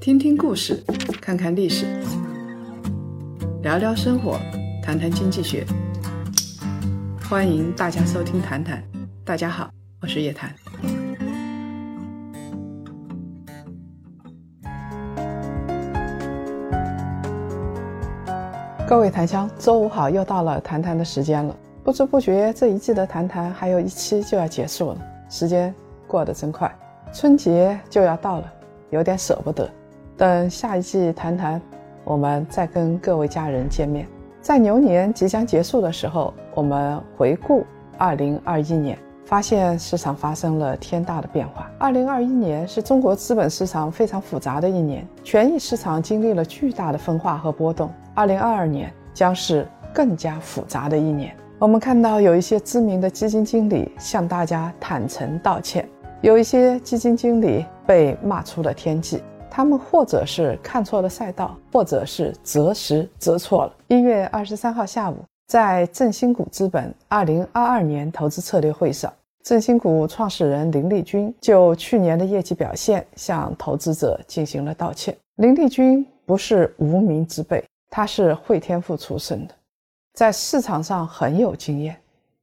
听听故事，看看历史，聊聊生活，谈谈经济学。欢迎大家收听《谈谈》，大家好，我是叶檀。各位檀香，周五好，又到了谈谈的时间了。不知不觉，这一季的谈谈还有一期就要结束了，时间过得真快，春节就要到了，有点舍不得。等下一季谈谈，我们再跟各位家人见面。在牛年即将结束的时候，我们回顾2021年，发现市场发生了天大的变化。2021年是中国资本市场非常复杂的一年，权益市场经历了巨大的分化和波动。2022年将是更加复杂的一年。我们看到有一些知名的基金经理向大家坦诚道歉，有一些基金经理被骂出了天际。他们或者是看错了赛道，或者是择时择错了。一月二十三号下午，在振兴股资本二零二二年投资策略会上，振兴股创始人林立军就去年的业绩表现向投资者进行了道歉。林立军不是无名之辈，他是汇添富出身的，在市场上很有经验。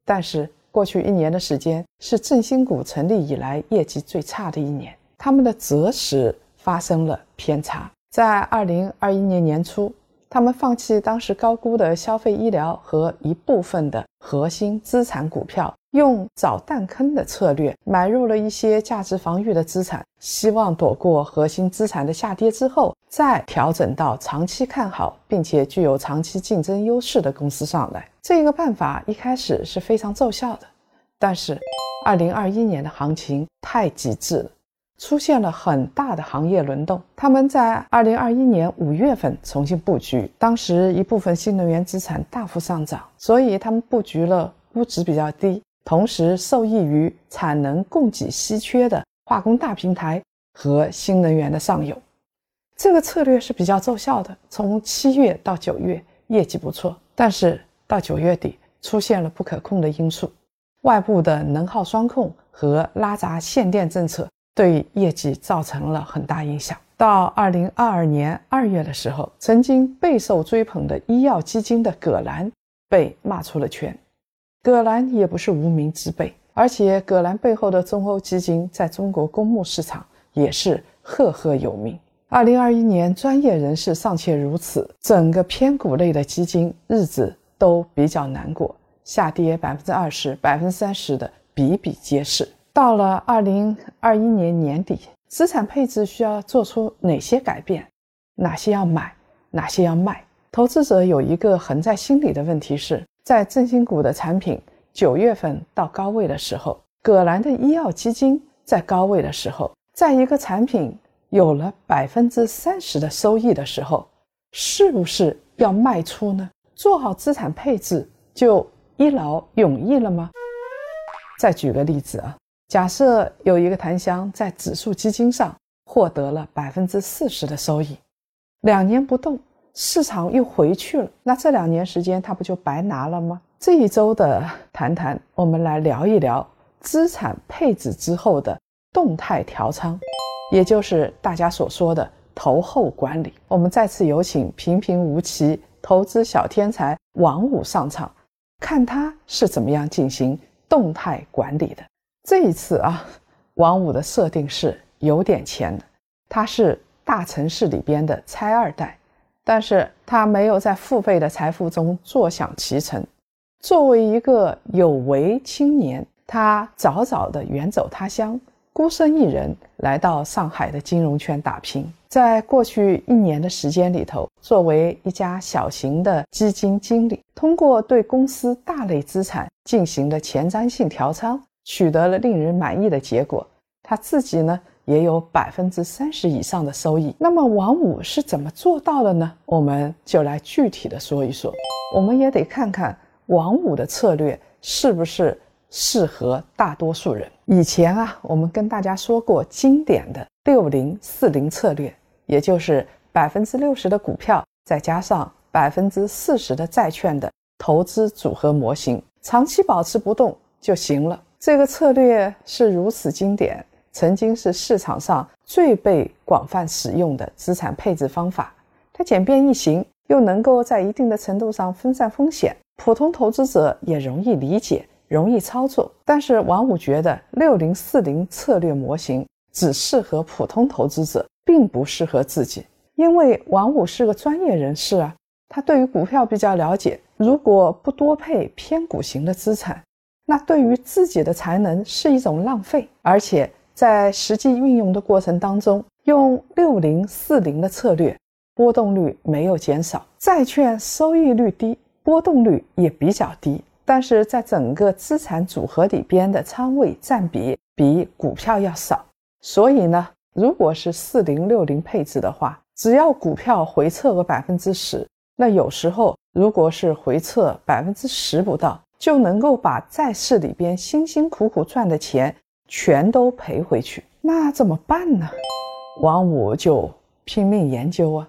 但是过去一年的时间是振兴股成立以来业绩最差的一年，他们的择时。发生了偏差。在二零二一年年初，他们放弃当时高估的消费医疗和一部分的核心资产股票，用找弹坑的策略买入了一些价值防御的资产，希望躲过核心资产的下跌之后，再调整到长期看好并且具有长期竞争优势的公司上来。这个办法一开始是非常奏效的，但是二零二一年的行情太极致了。出现了很大的行业轮动，他们在二零二一年五月份重新布局，当时一部分新能源资产大幅上涨，所以他们布局了估值比较低，同时受益于产能供给稀缺的化工大平台和新能源的上游。这个策略是比较奏效的，从七月到九月业绩不错，但是到九月底出现了不可控的因素，外部的能耗双控和拉闸限电政策。对业绩造成了很大影响。到二零二二年二月的时候，曾经备受追捧的医药基金的葛兰被骂出了圈。葛兰也不是无名之辈，而且葛兰背后的中欧基金在中国公募市场也是赫赫有名。二零二一年，专业人士尚且如此，整个偏股类的基金日子都比较难过，下跌百分之二十、百分之三十的比比皆是。到了二零二一年年底，资产配置需要做出哪些改变？哪些要买，哪些要卖？投资者有一个横在心里的问题是：在振兴股的产品九月份到高位的时候，葛兰的医药基金在高位的时候，在一个产品有了百分之三十的收益的时候，是不是要卖出呢？做好资产配置就一劳永逸了吗？再举个例子啊。假设有一个檀香在指数基金上获得了百分之四十的收益，两年不动，市场又回去了，那这两年时间它不就白拿了吗？这一周的谈谈，我们来聊一聊资产配置之后的动态调仓，也就是大家所说的投后管理。我们再次有请平平无奇投资小天才王五上场，看他是怎么样进行动态管理的。这一次啊，王五的设定是有点钱的，他是大城市里边的拆二代，但是他没有在父辈的财富中坐享其成。作为一个有为青年，他早早的远走他乡，孤身一人来到上海的金融圈打拼。在过去一年的时间里头，作为一家小型的基金经理，通过对公司大类资产进行的前瞻性调仓。取得了令人满意的结果，他自己呢也有百分之三十以上的收益。那么王五是怎么做到的呢？我们就来具体的说一说。我们也得看看王五的策略是不是适合大多数人。以前啊，我们跟大家说过经典的六零四零策略，也就是百分之六十的股票再加上百分之四十的债券的投资组合模型，长期保持不动就行了。这个策略是如此经典，曾经是市场上最被广泛使用的资产配置方法。它简便易行，又能够在一定的程度上分散风险，普通投资者也容易理解、容易操作。但是王五觉得六零四零策略模型只适合普通投资者，并不适合自己。因为王五是个专业人士啊，他对于股票比较了解。如果不多配偏股型的资产，那对于自己的才能是一种浪费。而且在实际运用的过程当中，用六零四零的策略。波动率没有减少，债券收益率低，波动率也比较低，但是在整个资产组合里边的仓位占比比股票要少。所以呢，如果是四零六零配置的话，只要股票回撤个百分之十，那有时候如果是回撤百分之十不到，就能够把在市里边辛辛苦苦赚的钱全都赔回去。那怎么办呢？王五就拼命研究啊。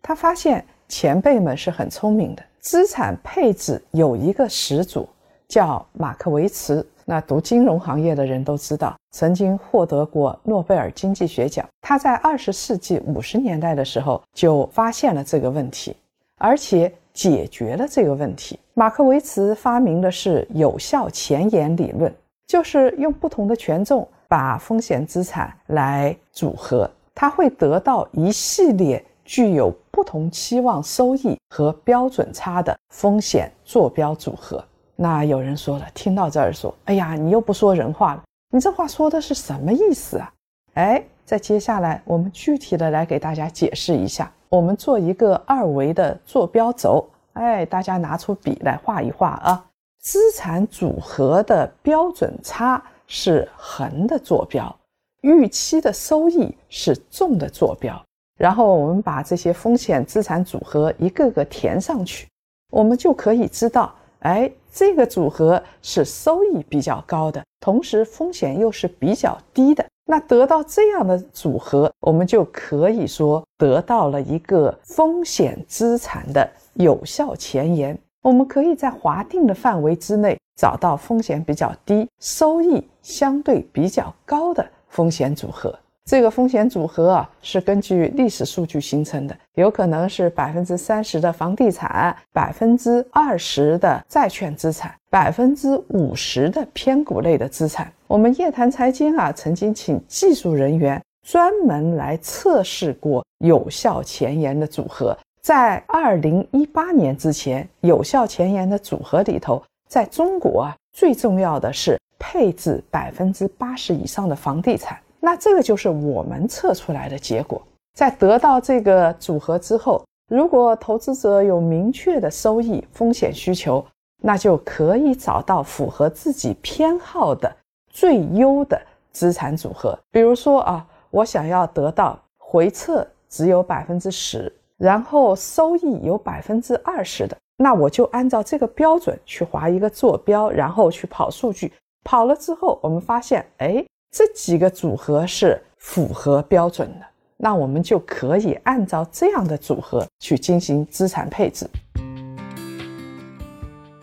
他发现前辈们是很聪明的，资产配置有一个始祖叫马克维茨。那读金融行业的人都知道，曾经获得过诺贝尔经济学奖。他在二十世纪五十年代的时候就发现了这个问题，而且解决了这个问题。马克维茨发明的是有效前沿理论，就是用不同的权重把风险资产来组合，他会得到一系列。具有不同期望收益和标准差的风险坐标组合。那有人说了，听到这儿说：“哎呀，你又不说人话了，你这话说的是什么意思啊？”哎，在接下来我们具体的来给大家解释一下。我们做一个二维的坐标轴，哎，大家拿出笔来画一画啊。资产组合的标准差是横的坐标，预期的收益是纵的坐标。然后我们把这些风险资产组合一个个填上去，我们就可以知道，哎，这个组合是收益比较高的，同时风险又是比较低的。那得到这样的组合，我们就可以说得到了一个风险资产的有效前沿。我们可以在划定的范围之内找到风险比较低、收益相对比较高的风险组合。这个风险组合啊，是根据历史数据形成的，有可能是百分之三十的房地产，百分之二十的债券资产，百分之五十的偏股类的资产。我们夜谈财经啊，曾经请技术人员专门来测试过有效前沿的组合，在二零一八年之前，有效前沿的组合里头，在中国啊，最重要的是配置百分之八十以上的房地产。那这个就是我们测出来的结果。在得到这个组合之后，如果投资者有明确的收益风险需求，那就可以找到符合自己偏好的最优的资产组合。比如说啊，我想要得到回撤只有百分之十，然后收益有百分之二十的，那我就按照这个标准去划一个坐标，然后去跑数据。跑了之后，我们发现，哎。这几个组合是符合标准的，那我们就可以按照这样的组合去进行资产配置。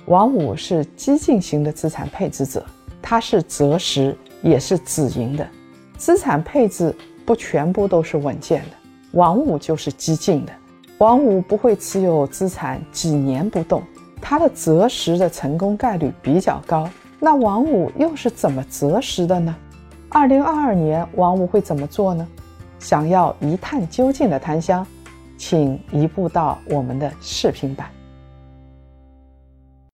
王五是激进型的资产配置者，他是择时也是止盈的。资产配置不全部都是稳健的，王五就是激进的。王五不会持有资产几年不动，他的择时的成功概率比较高。那王五又是怎么择时的呢？二零二二年，王五会怎么做呢？想要一探究竟的檀香，请移步到我们的视频版。